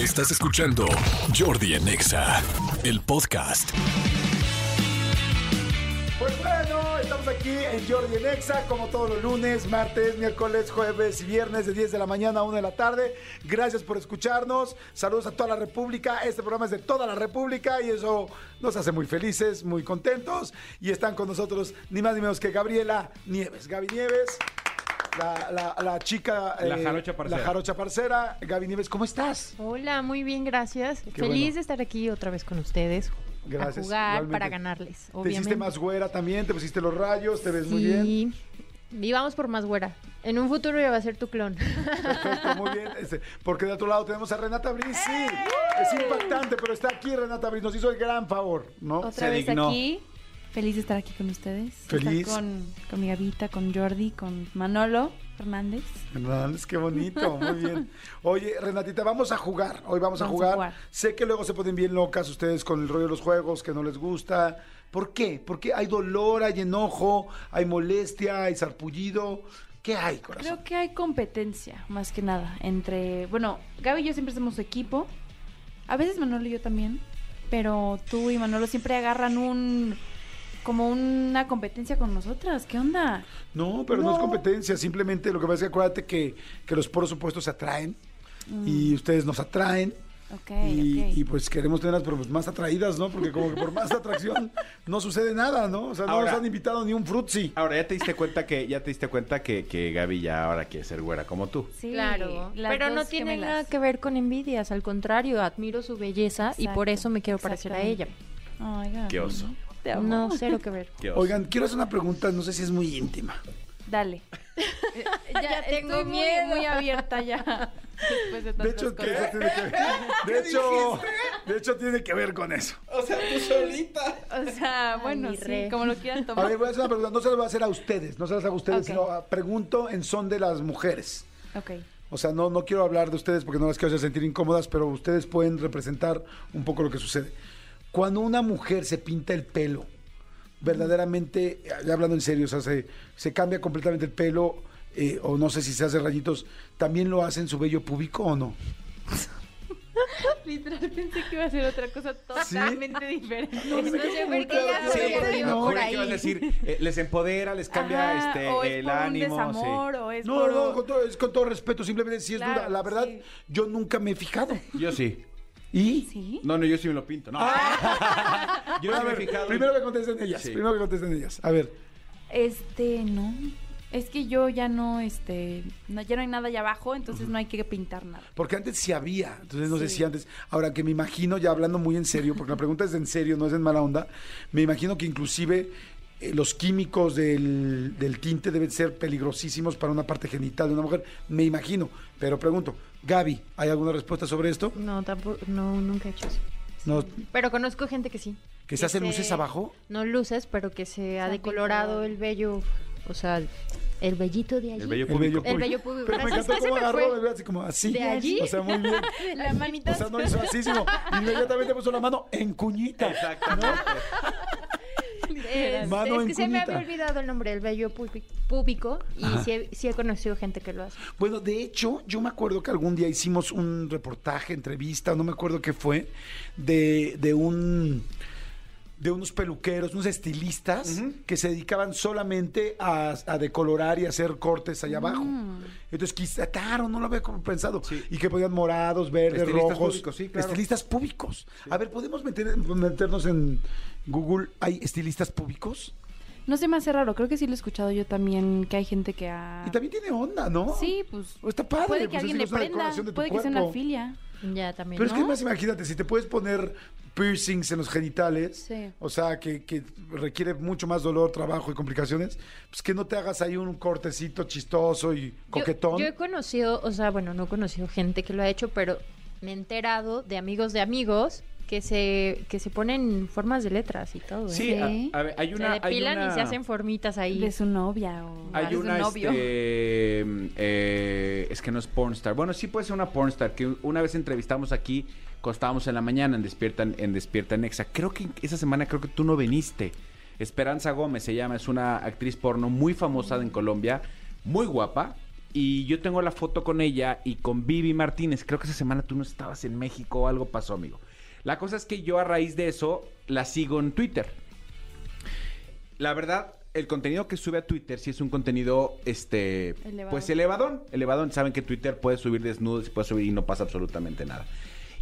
Estás escuchando Jordi en Exa, el podcast. Pues bueno, estamos aquí en Jordi en Exa, como todos los lunes, martes, miércoles, jueves y viernes de 10 de la mañana a 1 de la tarde. Gracias por escucharnos. Saludos a toda la República. Este programa es de toda la República y eso nos hace muy felices, muy contentos. Y están con nosotros ni más ni menos que Gabriela Nieves. Gaby Nieves. La, la- la chica. La eh, jarocha parcera. La jarocha parcera. Gaby Nieves, ¿cómo estás? Hola, muy bien, gracias. Feliz bueno. de estar aquí otra vez con ustedes. Gracias, A jugar igualmente. para ganarles, Te hiciste más güera también, te pusiste los rayos, te ves muy bien. Sí. Y vamos por más güera. En un futuro ya va a ser tu clon. Perfecto, muy bien. Este, porque de otro lado tenemos a Renata Briz. Sí, es impactante, pero está aquí Renata Briz. Nos hizo el gran favor, ¿no? Otra Se vez dignó. aquí. Feliz de estar aquí con ustedes. Feliz. Estar con, con mi Gavita, con Jordi, con Manolo Fernández. Hernández, qué bonito, muy bien. Oye, Renatita, vamos a jugar. Hoy vamos, a, Vamos a jugar. jugar. Sé que luego se ponen bien locas ustedes con el rollo de los juegos, que no les gusta. ¿Por qué? Porque hay dolor, hay enojo, hay molestia, hay sarpullido. ¿Qué hay, corazón? Creo que hay competencia, más que nada, entre... Bueno, Gaby y yo siempre somos equipo. A veces Manolo y yo también. Pero tú y Manolo siempre agarran un... Como una competencia con nosotras. ¿Qué onda? No, pero no. es competencia. Simplemente lo que pasa es que acuérdate que, que los poros opuestos se atraen y ustedes nos atraen. Ok, y, pues queremos tenerlas pero pues más atraídas, ¿no? Porque como que por más atracción no sucede nada, ¿no? O sea, no Ahora- nos han invitado ni un frutzi. Ahora, ya te diste cuenta que, ya te diste cuenta que, que Gaby ya ahora quiere ser güera como tú. Sí, claro. Pero no tiene gemelas. nada que ver con envidias. Al contrario, admiro su belleza y por eso me quiero parecer a ella. Ay, Gaby, Qué oso. Te amo. No, cero que ver. Oigan, quiero hacer una pregunta, no sé si es muy íntima. Dale. Ya tengo estoy muy- miedo. Muy, abierta ya. Después de hecho, que cosas. eso tiene que ver. De hecho, de hecho, tiene que ver con eso. O sea, bueno, mi sí, re. como lo quieran A tomar. ver, voy a hacer una pregunta. No se la voy a hacer a ustedes, no se las hago a ustedes, sino a- pregunto en son de las mujeres. Ok. O sea, no, no quiero hablar de ustedes porque no las quiero hacer sentir incómodas, pero ustedes pueden representar un poco lo que sucede. Cuando una mujer se pinta el pelo, verdaderamente, ya hablando en serio, o sea, se, se cambia completamente el pelo, eh, o no sé si se hace rayitos, ¿también lo hace en su vello púbico o no? Literal pensé que iba a ser otra cosa totalmente diferente. No sé por qué ya Sí, se perdió no, por ahí. a decir, eh, les empodera, les cambia Ajá, este, o es el por ánimo. un desamor, sí. o es No, por... no, con todo, es con todo respeto, simplemente si es Claro, duda. La verdad, sí. yo nunca me he fijado. Yo sí. ¿Y? ¿Sí? No, no, yo sí me lo pinto. No. yo A sí me he ver, fijado. primero que contesten ellas, Sí. primero que contesten ellas. A ver, Este, no. Es que yo ya no, este, no, ya no hay nada allá abajo, entonces no hay que pintar nada. porque antes sí había, entonces no sé Sí. si antes, ahora que me imagino, ya hablando muy en serio, porque la pregunta es en serio, no es en mala onda, me imagino que inclusive eh, los químicos del, del tinte deben ser peligrosísimos para una parte genital de una mujer, me imagino, pero pregunto, Gaby, ¿hay alguna respuesta sobre esto? No, tampoco, no, nunca he hecho eso. No, Pero conozco gente que sí. ¿Que se hacen luces abajo? No luces, pero que se ha ha decolorado el vello, o sea, el vellito de allí. El vello El público. vello El vello público. Pero me encantó se cómo me agarró, así como así. ¿De allí? O sea, muy bien. La manita. O sea, no hizo así, sino inmediatamente puso la mano en cuñita. Exactamente. Es, Mano es en que se me había olvidado el nombre, el vello púbi- púbico, y sí he, sí he conocido gente que lo hace. Bueno, de hecho, yo me acuerdo que algún día hicimos un reportaje, entrevista, no me acuerdo qué fue, de, de un de unos peluqueros, unos estilistas que se dedicaban solamente a, a decolorar y hacer cortes allá abajo. Entonces quitaron, no lo había pensado. Sí. Y que podían morados, verdes, Estilistas rojos. públicos, sí, claro. Estilistas públicos. A ver, ¿podemos meter- meternos en Google? ¿Hay estilistas públicos? No se me hace raro, creo que sí lo he escuchado yo también, que hay gente que ha... Y también tiene onda, ¿no? Sí, pues... O está padre. Puede que pues, alguien es le una prenda, decoración de tu puede que sea una cuerpo. filia. Ya también. Pero es que además imagínate, si te puedes poner piercings en los genitales, Sí. o sea, que, que requiere mucho más dolor, trabajo y complicaciones, pues que no te hagas ahí un cortecito chistoso y Yo- coquetón. Yo, he conocido, o sea, bueno, no he conocido gente que lo ha hecho, pero me he enterado de amigos de amigos que se, que se ponen formas de letras y todo. ¿eh? Sí, a, Sí. a ver, hay se una. hay depilan una- y se hacen formitas ahí. De su novia o Hay de su una, novio. este, eh, es que no es pornstar. Bueno, sí puede ser una pornstar, que una vez entrevistamos aquí, costábamos en la mañana en Despierta, en Despierta Nexa. Creo que esa semana creo que tú no viniste. Esperanza Gómez se llama, es una actriz porno muy famosa en Colombia, muy guapa. Y yo tengo la foto con ella y con Vivi Martínez. Creo que esa semana tú no estabas en México o algo pasó, amigo. La cosa es que yo a raíz de eso la sigo en Twitter. La verdad, el contenido que sube a Twitter sí es un contenido, este, Elevado. pues elevadón. Elevadón, saben que Twitter puede subir desnudos y puede subir y no pasa absolutamente nada.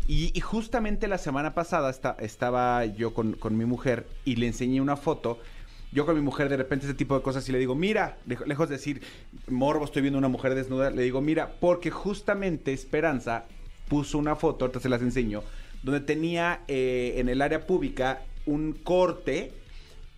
Y, y justamente la semana pasada esta- estaba yo con, con mi mujer y le enseñé una foto. Yo con mi mujer de repente ese tipo de cosas y le digo, mira, lejo- lejos de decir, morbo, estoy viendo una mujer desnuda, le digo, mira, porque justamente Esperanza puso una foto, ahorita se las enseño, donde tenía eh, en el área pública un corte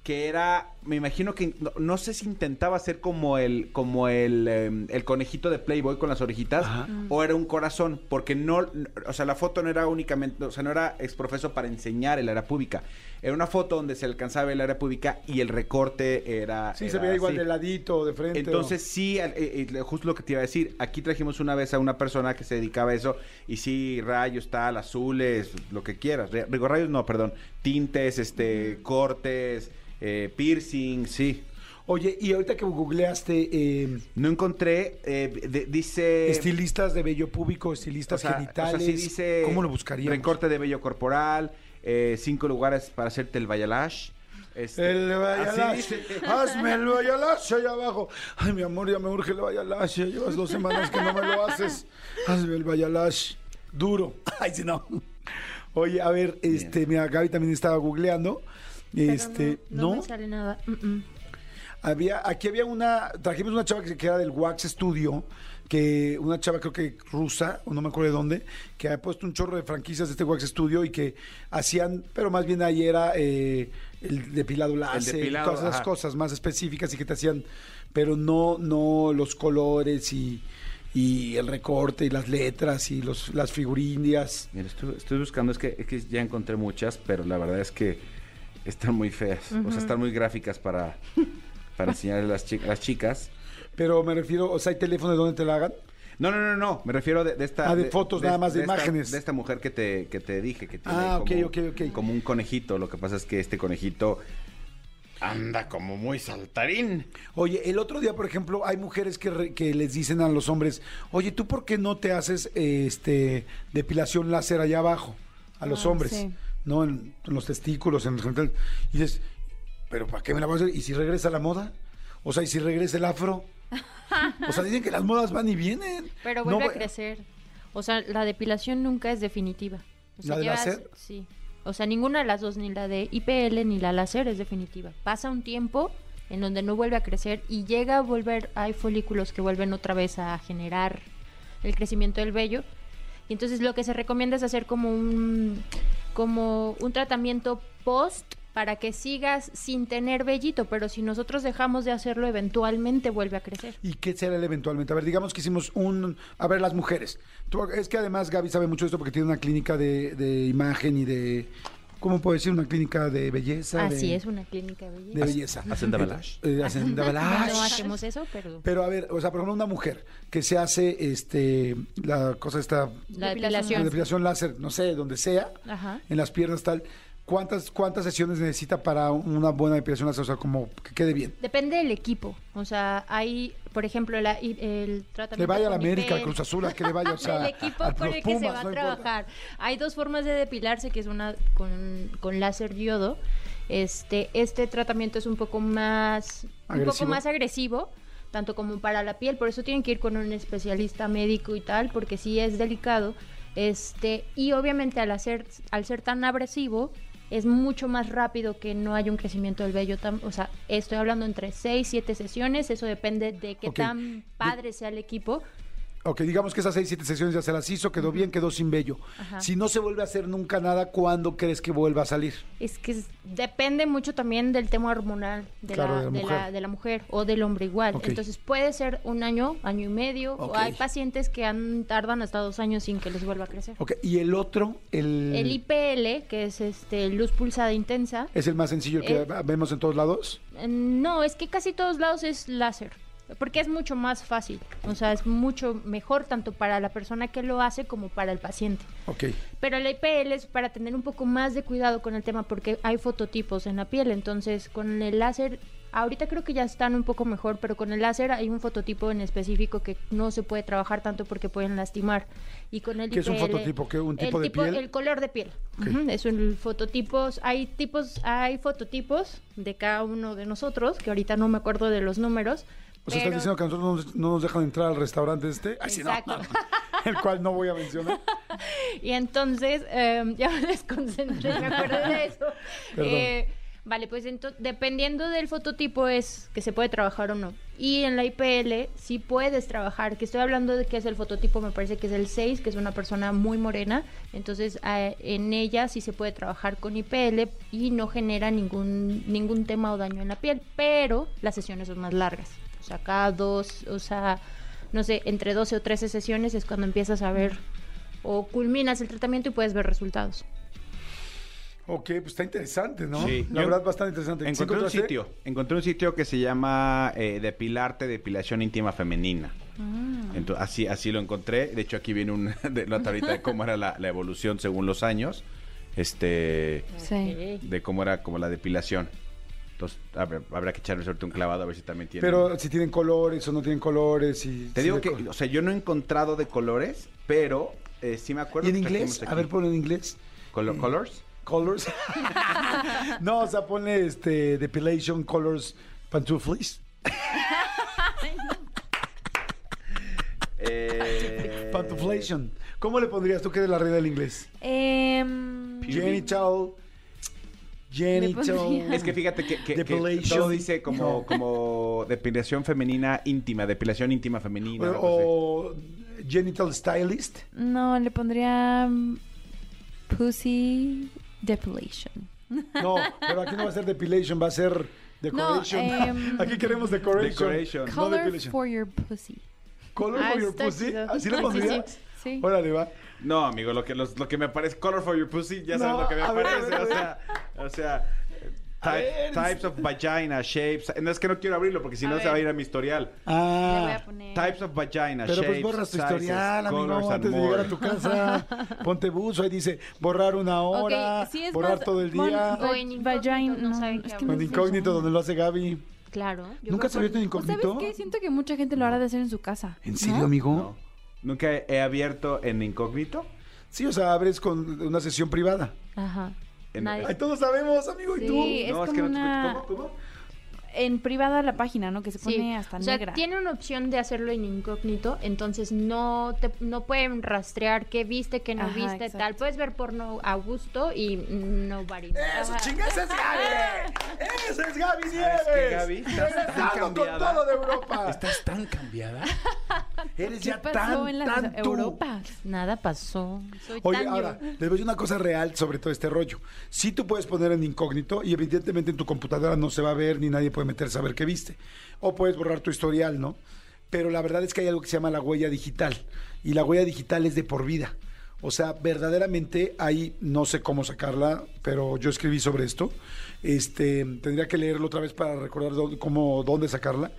que era, me imagino que, no, no sé si intentaba hacer como el, como el, em, el conejito de Playboy con las orejitas, Ajá. o era un corazón, porque no, o sea, la foto no era únicamente, o sea, no era exprofeso para enseñar el área pública, era una foto donde se alcanzaba el área pública y el recorte era... Sí, se veía igual así. de ladito, de frente. Entonces sí, eh, eh, justo lo que te iba a decir, aquí trajimos una vez a una persona que se dedicaba a eso y sí, rayos, tal, azules, lo que quieras. Digo, rayos no, perdón, tintes, este, cortes, eh, piercing, sí. o- Oye, y ahorita que googleaste eh, No encontré, eh, de- dice... estilistas de vello público, o estilistas sea, o genitales, sea, sí dice... ¿cómo lo buscaríamos? Recorte de vello corporal, eh, cinco lugares para hacerte el bayalash. este, El así Bayalash. dice. Hazme el Bayalash allá abajo. Ay, mi amor, ya me urge el Bayalash. Ya llevas dos semanas que no me lo haces. Hazme el Bayalash. Duro. Ay, si no. Oye, a ver, este, mira, Gaby también estaba googleando. Este, no, no, no me sale nada. Mm, mm. había, aquí había una, trajimos una chava que, era del Wax Studio, que una chava creo que rusa, o no me acuerdo de dónde, que ha puesto un chorro de franquicias de este Wax Studio y que hacían, pero más bien ahí era eh, el depilado láser, depilado, todas esas ajá. cosas más específicas y que te hacían, pero no, no los colores y, y el recorte y las letras y los, las figurindias. Mira, estoy, estoy buscando, es que, es que ya encontré muchas, pero la verdad es que están muy feas. O sea, están muy gráficas para, para enseñarle a las, chi- las chicas. Pero me refiero, o sea, hay teléfono de donde te la hagan. No, no, no, no. Me refiero de, de esta. Ah, de fotos nada más, de esta- imágenes. de esta mujer que te, que te dije que tiene Ah, ok, como, ok, ok. como un conejito. Lo que pasa es que este conejito anda como muy saltarín. Oye, el otro día, por ejemplo, hay mujeres que, re- que les dicen a los hombres, oye, ¿tú por qué no te haces este depilación láser allá abajo? A los Ah, hombres, sí. ¿No? En, en los testículos, en los genitales. Y dices, ¿pero para qué me la voy a hacer? ¿Y si regresa la moda? O sea, ¿y si regresa el afro? O sea, dicen que las modas van y vienen. Pero vuelve a crecer. O sea, la depilación nunca es definitiva. O sea, ¿La de láser? Sí. O sea, ninguna de las dos, ni la de IPL ni la láser es definitiva. Pasa un tiempo en donde no vuelve a crecer y llega a volver, hay folículos que vuelven otra vez a generar el crecimiento del vello. Y entonces lo que se recomienda es hacer como un, como un tratamiento post para que sigas sin tener vellito, pero si nosotros dejamos de hacerlo, eventualmente vuelve a crecer. ¿Y qué será el eventualmente? A ver, digamos que hicimos un... A ver, las mujeres. Es que además Gaby sabe mucho de esto porque tiene una clínica de imagen y de... ¿Cómo puedo decir? Una clínica de belleza. Así de- es, una clínica de belleza. de belleza. ¿Hacen Dabalash? Eh, hacen Dabalash. No hacemos eso, pero Pero a ver, o sea, por ejemplo, una mujer que se hace este la cosa esta la la depilación. depilación láser, no sé, donde sea, Ajá. en las piernas tal, ¿cuántas cuántas sesiones necesita para una buena depilación láser? O sea, como que quede bien. Depende del equipo. O sea, hay, por ejemplo, la- el tratamiento. Le vaya a la América, al. Cruz Azul, a que le vaya, o sea, el equipo a por el que se va a importa. trabajar. Hay dos formas de depilarse, que es una con, con láser diodo. Este, este tratamiento es un poco más, un ¿Agresivo? poco más agresivo, tanto como para la piel. Por eso tienen que ir con un especialista médico y tal, porque sí es delicado. Este, y obviamente al hacer, al ser tan agresivo, es mucho más rápido que no haya un crecimiento del vello. Tan, o sea, estoy hablando entre 6, 7 sesiones. Eso depende de qué tan padre sea el equipo. Ok, digamos que esas seis, siete sesiones ya se las hizo, quedó bien, quedó sin vello. Ajá. Si no se vuelve a hacer nunca nada, ¿cuándo crees que vuelva a salir? Es que es- depende mucho también del tema hormonal de, Claro, la, de la de, mujer. la, de la mujer o del hombre igual. Entonces puede ser un año, año y medio, o hay pacientes que han, tardan hasta dos años sin que les vuelva a crecer. Ok, y el otro, el, El IPL, que es este luz pulsada intensa, es el más sencillo que Eh, vemos en todos lados. eh, no, es que casi todos lados es láser. Porque es mucho más fácil, o sea, es mucho mejor tanto para la persona que lo hace como para el paciente. Ok. Pero el IPL es para tener un poco más de cuidado con el tema porque hay fototipos en la piel, entonces con el láser Ahorita creo que ya están un poco mejor, pero con el láser hay un fototipo en específico que no se puede trabajar tanto porque pueden lastimar. Y con el ¿Qué es un fototipo? ¿Qué, un el tipo de piel? El color de piel. Es un fototipos. Hay tipos, hay fototipos de cada uno de nosotros, que ahorita no me acuerdo de los números. O sea, estás pero- diciendo que a nosotros no nos, no nos dejan entrar al restaurante este. Ay, sí, no. Exacto. El cual no voy a mencionar. Y entonces, eh, ya me desconcentré, me acuerdo de eso. Eh, vale, pues dependiendo del fototipo es que se puede trabajar o no. Y en la IPL sí puedes trabajar, que estoy hablando de que es el fototipo, me parece que es el 6, que es una persona muy morena. Entonces, eh, en ella sí se puede trabajar con IPL y no genera ningún, ningún tema o daño en la piel, pero las sesiones son más largas. Cada dos, o sea, no sé, entre 12 o 13 sesiones es cuando empiezas a ver o culminas el tratamiento y puedes ver resultados. Ok, pues está interesante, ¿no? Sí. La Yo verdad, bastante interesante. ¿Sí Encontré un sitio, encontré un sitio que se llama eh, Depilarte, Depilación Íntima Femenina. Ento- así, así lo encontré. De hecho, aquí viene un de nota ahorita de cómo era la, la evolución según los años. Este Sí. de cómo era como la depilación. Entonces, habrá, habrá que echarle suerte un clavado a ver si también tiene. Pero si tienen colores o no tienen colores. Y, te si digo que, o sea, yo no he encontrado de colores, pero eh, sí me acuerdo ¿Y en que inglés? A ver, ponlo en inglés. Colo- colors. Colors. no, o sea, ponle este, depilation, colors, pantuflis. Eh, Pantuflation. ¿Cómo le pondrías tú que eres la reina del inglés? Em, Genital. Genital. pondría- Es que fíjate que, que- todo dice como, como depilación femenina íntima, depilación íntima femenina. O, o genital stylist. no, le pondría mm, pussy depilation. No, pero aquí no va a ser depilation, va a ser decoration. em, aquí queremos decoration. Decoration. No Color depilation. for your pussy. Color Ah, for your está pussy. chido. ¿Así le Sí, sí, pondrías? Sí. Órale, va. No, amigo, lo que, los- lo que me parece, color for your pussy, ya sabes No, lo que me parece. ver, o sea, o sea, type- types of vagina, shapes. No es que no quiero abrirlo porque si no se va a ir a mi historial. Le voy a Ah. poner. Types of vagina, Pero shapes, pues borras tu sizes, historial, amigo, antes de more. llegar a tu casa. Ponte buzo, ahí dice borrar una hora, Ok, sí es borrar más- todo el día. O en incógnito, Vagina, no no, saben es qué que Con incógnito, donde lo hace Gaby. Claro. yo ¿Nunca se abierto en ¿O incógnito? ¿Sabes qué? Siento que mucha gente lo hará de hacer en su casa. ¿En serio, ¿no? amigo? No. Nunca he abierto en incógnito. Sí, o sea, abres con una sesión privada. Ajá. En- Nadie- Ay, todos sabemos, amigo, ¿y Sí, tú? es no, es como que no te una... ¿Cómo? ¿Cómo? En privada la página, ¿no? Que se Sí, pone hasta o sea, negra. tiene una opción de hacerlo en incógnito, entonces no te no pueden rastrear qué viste, qué no Ajá, viste, exacto. tal. Puedes ver porno a gusto y no varía. ¡Eso, Ajá. chinga! ¡Esa es Gaby! ¡Esa es Gaby Nieves! qué, Gaby? Estás tan Regresando con cambiada. todo de Europa. ¿Estás tan cambiada? Eres ¿Qué ya pasó tan, en tan las tú. Europas? Nada pasó. Soy Oye, tan yo. ahora, les voy a decir una cosa real sobre todo este rollo. Sí tú puedes poner en incógnito y evidentemente en tu computadora no se va a ver ni nadie puede meterse a ver qué viste. O puedes borrar tu historial, ¿no? Pero la verdad es que hay algo que se llama la huella digital. Y la huella digital es de por vida. O sea, verdaderamente hay, no sé cómo sacarla, pero yo escribí sobre esto. Este, tendría que leerlo otra vez para recordar dónde, cómo, dónde sacarla.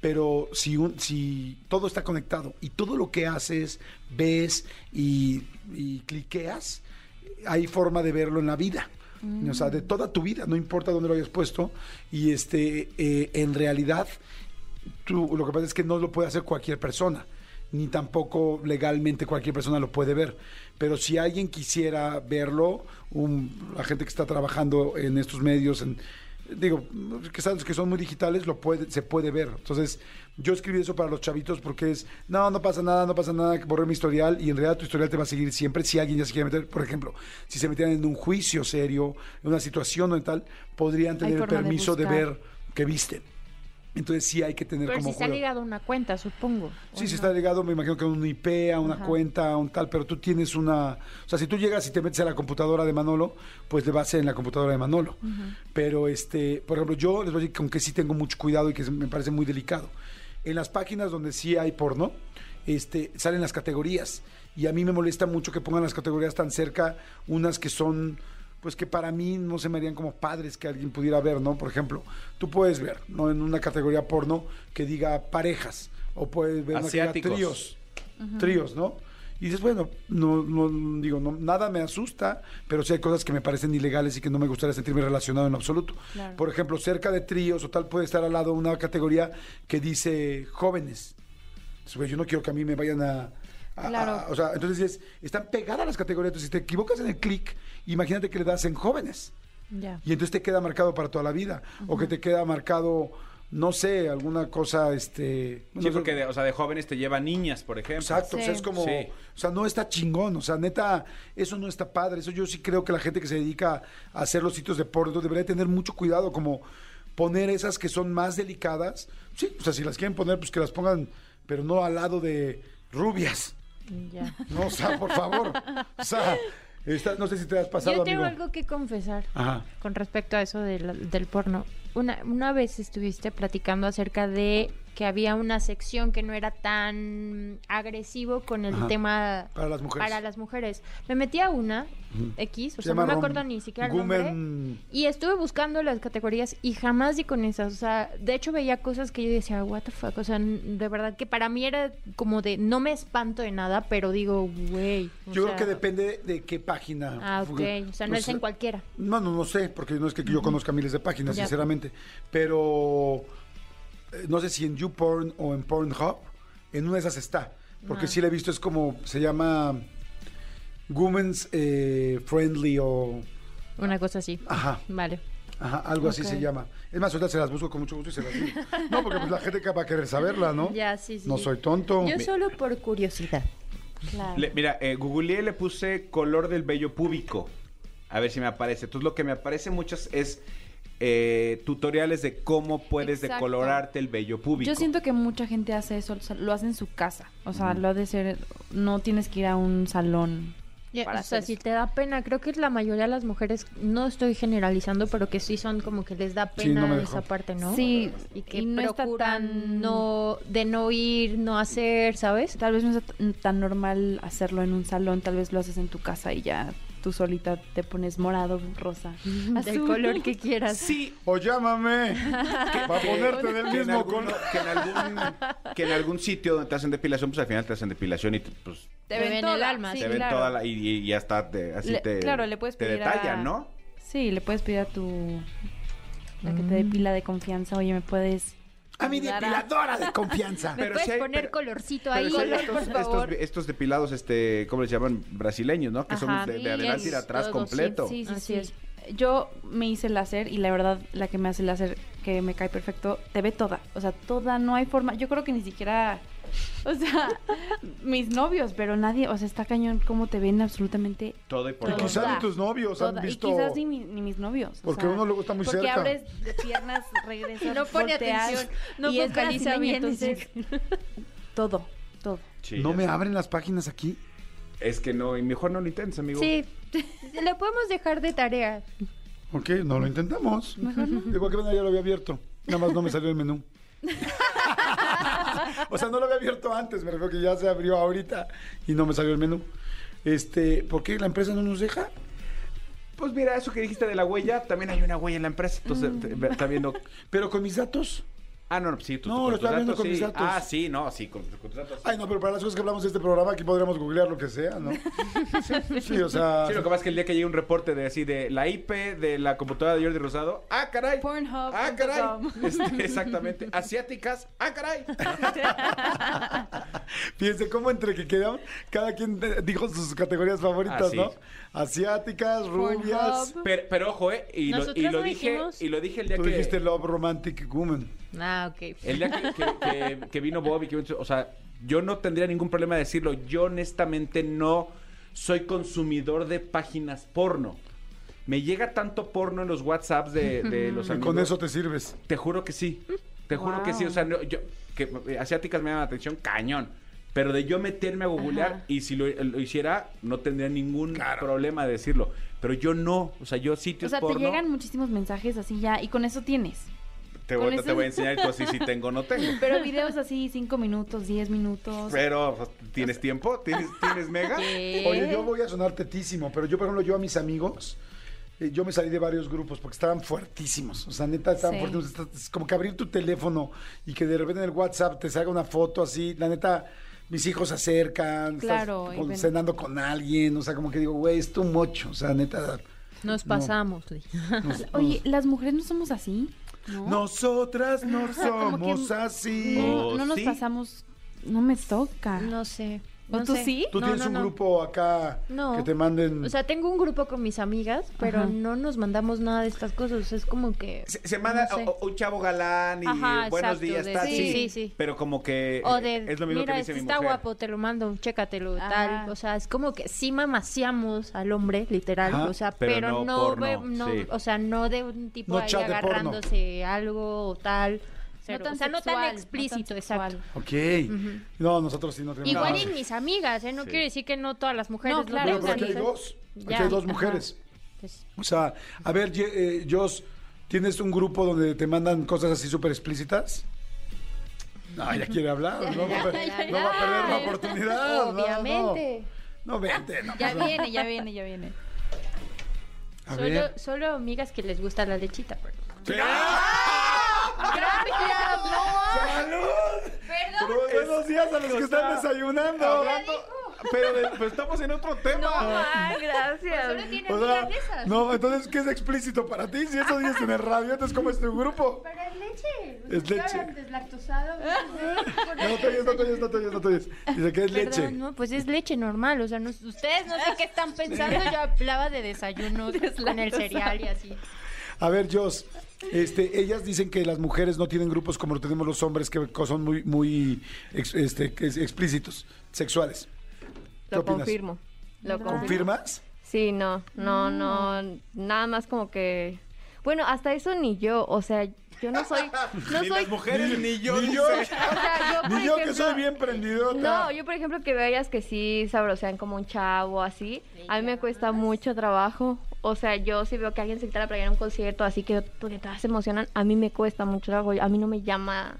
Pero si, un, si todo está conectado y todo lo que haces, ves y, y cliqueas, hay forma de verlo en la vida. O sea, de toda tu vida, no importa dónde lo hayas puesto. Y este, eh, en realidad, tú, lo que pasa es que no lo puede hacer cualquier persona, ni tampoco legalmente cualquier persona lo puede ver. Pero si alguien quisiera verlo, un- la gente que está trabajando en estos medios, en, digo, que sabes que son muy digitales, lo puede, se puede ver. Entonces, yo escribí eso para los chavitos porque es, no, no pasa nada, no pasa nada, borré mi historial y en realidad tu historial te va a seguir siempre si alguien ya se quiere meter, por ejemplo, si se metieran en un juicio serio, en una situación o en tal, podrían tener el de permiso de, buscar. ver que visten. Entonces sí hay que tener Pero como si está ligado a una cuenta, supongo. ¿o Sí, no? está ligado, me imagino que a un IP, a una Ajá. cuenta, a un tal, pero tú tienes una... O sea, si tú llegas y te metes a la computadora de Manolo, pues le va a ser en la computadora de Manolo. Pero, este, por ejemplo, yo les voy a decir que aunque sí tengo mucho cuidado y que me parece muy delicado. En las páginas donde sí hay porno, este, salen las categorías. Y a mí me molesta mucho que pongan las categorías tan cerca, unas que son pues que para mí no se me harían como padres que alguien pudiera ver, ¿no? Por ejemplo, tú puedes ver, ¿no? En una categoría porno que diga parejas, o puedes ver una que diga Asiáticos. tríos, tríos, ¿no? Y dices, bueno, no, no digo, no, nada me asusta, pero sí hay cosas que me parecen ilegales y que no me gustaría sentirme relacionado en absoluto. Claro. Por ejemplo, cerca de tríos o tal puede estar al lado una categoría que dice jóvenes. Entonces, güey, yo no quiero que a mí me vayan a... a- Claro. a- o sea, entonces es- están pegadas las categorías. Entonces, si te equivocas en el clic, imagínate que le das en jóvenes. Ya. Y entonces te queda marcado para toda la vida. O que te queda marcado, no sé, alguna cosa, este... Sí, no porque de, o sea, de jóvenes te lleva niñas, por ejemplo. Exacto, o sea, es como, Sí. o sea, no está chingón, o sea, neta, eso no está padre, eso yo sí creo que la gente que se dedica a hacer los sitios de porno debería tener mucho cuidado, como poner esas que son más delicadas, sí, o sea, si las quieren poner, pues que las pongan, pero no al lado de rubias, Ya. no, o sea, por favor, esta- no sé si te has pasado, Yo tengo amigo. algo que confesar Ajá. con respecto a eso del, del porno. Una, una vez estuviste platicando acerca de que había una sección que no era tan agresivo con el Ajá. tema Para las mujeres. para las mujeres. Me metí a una X, o Se sea, no me acuerdo ni siquiera el nombre. Y estuve buscando las categorías y jamás di con esas. O sea, de hecho veía cosas que yo decía, what the fuck. O sea, de verdad que para mí era como de, no me espanto de nada, pero digo, güey. Yo creo que depende de qué página. Ah, ok. O sea, no es en cualquier cualquiera. No, no, no sé, porque no es que yo conozca miles de páginas, Ya. sinceramente. Pero no sé si en YouPorn o en Pornhub, en una de esas está. Porque Ah. sí la he visto, es como, se llama Women's eh, Friendly o... Una cosa así. Ajá, Vale. ajá, algo así se llama. Es más, ahorita se las busco con mucho gusto y se las digo. No, porque pues la gente va a querer saberla, ¿no? Ya, sí, sí. No soy tonto. Yo solo por curiosidad. Claro. Le- mira, eh, googleé y le puse color del vello púbico. A ver si me aparece. Entonces lo que me aparece muchas es eh, tutoriales de cómo puedes Exacto. decolorarte el vello púbico. Yo siento que mucha gente hace eso, lo hace en su casa. O sea, lo ha de ser, no tienes que ir a un salón. Para o sea, si eso. te da pena, creo que la mayoría de las mujeres, no estoy generalizando, pero que sí son como que les da Sí, pena no esa parte, ¿no? Sí, Y que y no está tan- no, de no ir, no hacer, ¿sabes? Tal vez no es tan normal hacerlo en un salón, tal vez lo haces en tu casa y ya tú solita te pones morado, rosa, Del color que quieras. Sí. O llámame para ponerte del Que en, mismo algún, color. que, en algún, que en algún sitio donde te hacen depilación, pues al final te hacen depilación y te- pues, Te ven el alma, sí, te ven claro. toda la... Y, y- y hasta te, así Le- te, claro, le puedes te pedir a- detallan, ¿no? Sí, le puedes pedir a tu... La que te Mm. depila de confianza, oye, ¿me puedes A mi depiladora de confianza. ¿Me Pero puedes hay- poner pero- colorcito Pero ahí, hay estos, por estos, favor? estos depilados, este, ¿cómo les llaman? Brasileños, ¿no? Que Ajá, son de, de adelante y de atrás todo, sí, completo. Sí, sí, Así sí. es. Yo me hice láser y la verdad, la que me hace láser, que me cae perfecto, te ve toda. O sea, toda, no hay forma. Yo creo que ni siquiera. O sea, mis novios, pero nadie. O sea, está cañón cómo te ven absolutamente. Todo y por Y Toda. quizás ni tus novios han visto... Y quizás ni, mi- ni mis novios. o Porque sea, uno luego está muy porque cerca. abres de piernas, regresas, No pone volteas, atención, no y focaliza bien, entonces... Todo, todo. Sí, ¿No me sé. abren las páginas aquí? Es que no, y mejor no lo intentes, amigo. Sí, lo podemos dejar de tarea. Ok, no lo intentamos. De cualquier manera ya lo había abierto. Nada más no me salió el menú. o sea, no lo había abierto antes, me refiero que ya se abrió ahorita y no me salió el menú. Este, ¿por qué la empresa no nos deja? Pues mira, eso que dijiste de la huella, también hay una huella en la empresa. Entonces, Mm. está viendo. Pero con mis datos. Ah, no, no, sí, tus, No, con lo tus estaba viendo datos, con mis sí. datos. Ah, sí, no, sí, con, con tus datos. Ay, no, pero para las cosas que hablamos de este programa aquí podríamos googlear lo que sea, ¿no? Sí, o sea... Sí, lo que pasa es que el día que llegue un reporte de así de la IP de la computadora de Jordi Rosado, ¡ah, caray! Pornhub ¡Ah, caray! Este, exactamente. Asiáticas, ¡ah, caray! Fíjense cómo entre que quedamos, cada quien eh, dijo sus categorías favoritas. ¿no? Asiáticas, rubias. Pero, pero ojo, ¿eh? Y lo, y Nosotros lo lo dije, dijimos. y lo dije el día Tú que... dijiste Love Romantic Woman. Ah, ok. El día que, que- que- que vino Bob y que o sea, yo no tendría ningún problema de decirlo. Yo honestamente no soy consumidor de páginas porno. Me llega tanto porno en los WhatsApps de, de los Y amigos. con eso te sirves. Te juro que sí. Te juro que sí. O sea, no, yo, que eh, asiáticas me llaman la atención, cañón. Pero de yo meterme a googlear Ajá. y si lo, lo hiciera, no tendría ningún problema de decirlo. Pero yo no. O sea, yo O sitios sea, te porno. llegan muchísimos mensajes así ya, y con eso tienes. Te, voy, te voy a enseñar y tú así si tengo o no tengo. Pero videos así, cinco minutos, diez minutos. Pero, pues, ¿tienes tiempo? ¿Tienes, ¿tienes mega? ¿Qué? Oye, yo voy a sonar tetísimo, pero yo, por ejemplo, yo a mis amigos, eh, yo me salí de varios grupos porque estaban fuertísimos. O sea, neta, estaban Sí. fuertísimos. Es como que abrir tu teléfono y que de repente en el WhatsApp te salga una foto así, la neta, mis hijos se acercan, estás Claro, con- ven- cenando con alguien, o sea, como que digo, güey, es tu mocho, o sea, neta. Nos no. pasamos. güey. nos- Oye, las mujeres no somos así, ¿no? Nosotras no como que- somos así. No, ¿O no nos sí? pasamos. No me toca. No sé. ¿O no tú sé. sí? Tú No, tienes no, un no. grupo acá No. que te manden. O sea, tengo un grupo con mis amigas, pero Ajá. no nos mandamos nada de estas cosas. Es como que. Se, se manda no sé. o- o un chavo galán y Ajá, buenos exacto, días, de- tal, sí, sí, sí, sí. Pero como que O de, es lo mismo mira, que dice este mi está mujer. guapo, te lo mando, chécatelo, Ah. tal. O sea, es como que sí mamaciamos al hombre, literal. Ajá. O sea, Pero pero, no no, porno, ve- no, sí. o sea, no de un tipo No ahí agarrándose algo o tal. Cero. tan o sea, no sexual, tan no explícito, exacto. Ok. No, nosotros sí no tenemos. Igual nada. y mis amigas, ¿eh? No Sí. quiere decir que no todas las mujeres No, claro, pero tengan, aquí hay dos. Aquí Ya, hay dos mujeres. Pues, O sea, a ver, eh, Jos, ¿tienes un grupo donde te mandan cosas así súper explícitas? No, ya quiere hablar. No, va a per- no va a perder la oportunidad. no, no. Obviamente. No, vente. No, Ya pasa- viene, ya viene, ya viene. A Solo, ver. solo amigas que les gusta la lechita. pero- Gracias, no. ¡Salud! Días a los que están desayunando. Hablando, pero, de- pero estamos en otro tema. Ay, gracias. Solo tiene O sea, amigas de esas. no, entonces, ¿qué es explícito para ti? Si eso dices en el radio, entonces, ¿cómo es tu grupo? Pero es leche. Es leche. Deslactosado. No te oyes, no te oyes, no te oyes, no te oyes. Dice que es leche. Perdón, no, pues es leche normal. O sea, no, ustedes no sé qué están pensando. Yo hablaba de desayuno con el cereal y así. A ver, Jos, este, ellas dicen que las mujeres no tienen grupos como lo tenemos los hombres, que son muy, muy este, que es- explícitos, sexuales. ¿Qué Lo opinas? confirmo. Lo. ¿Confirmas? Sí, no, no, no, nada más como que... Bueno, hasta eso ni yo, o sea, yo no soy... No ni soy... las mujeres ni yo. Ni yo, O sea, yo, por ni yo que soy bien prendidota. No, yo por ejemplo que veo ellas que sí sabrosean como un chavo así, a mí me cuesta mucho trabajo. O sea, yo si veo que alguien se quita la playera en un concierto, así que porque todas se emocionan, a mí me cuesta mucho trabajo, a mí no me llama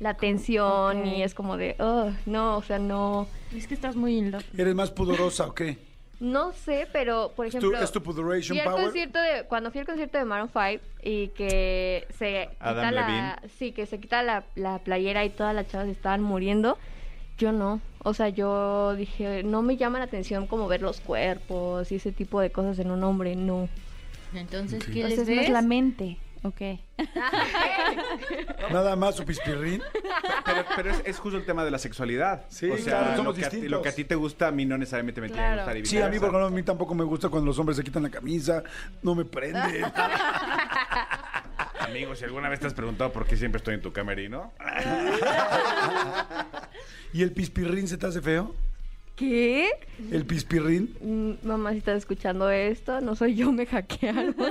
la atención y es como de, "Ugh, no, o sea, no, Es que estás muy in love. ¿Eres más pudorosa o qué? no sé, pero por ¿Es tu, ejemplo... es tu pudoration Fui al power? concierto de, cuando fui al concierto de Maroon 5 y que se Adam quita la, Levine. sí, que se quita la, la playera y todas las chavas estaban muriendo, yo no. O sea, yo dije, no me llama la atención como ver los cuerpos y ese tipo de cosas en un hombre, no. Entonces, ¿qué Entonces les no ves? es la mente. Ok. Nada más su pispirrín. Pero, pero es, es justo el tema de la sexualidad. Sí, o sea, claro, somos lo, que a, lo que a ti te gusta, a mí no necesariamente me tiene que Claro. gustar. y Sí, a mí, por ejemplo, a mí tampoco me gusta cuando los hombres se quitan la camisa, no me prende. Amigo, si alguna vez te has preguntado por qué siempre estoy en tu camerino. ¿Y el pispirrín se te hace feo? ¿Qué? ¿El pispirrín? Mm, Mamá, si estás escuchando esto, no soy yo, me hackearon.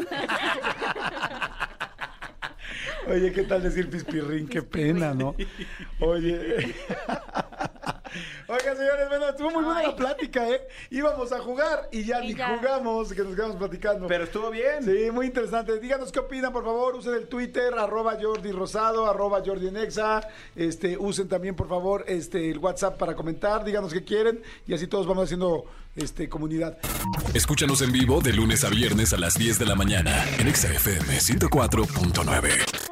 Oye, ¿qué tal decir pispirrín? Qué pena, ¿no? Oye. Oigan, señores, bueno, estuvo muy buena la plática, ¿eh? Íbamos a jugar y ya Y ni ya. jugamos, que nos quedamos platicando. Pero estuvo bien. Sí, muy interesante. Díganos qué opinan, por favor. Usen el Twitter, arroba Jordi Rosado, arroba Jordi Nexa. Este, usen también, por favor, este, el WhatsApp para comentar. Díganos qué quieren y así todos vamos haciendo este, comunidad. Escúchanos en vivo de lunes a viernes a las 10 de la mañana en Exa FM 104.9.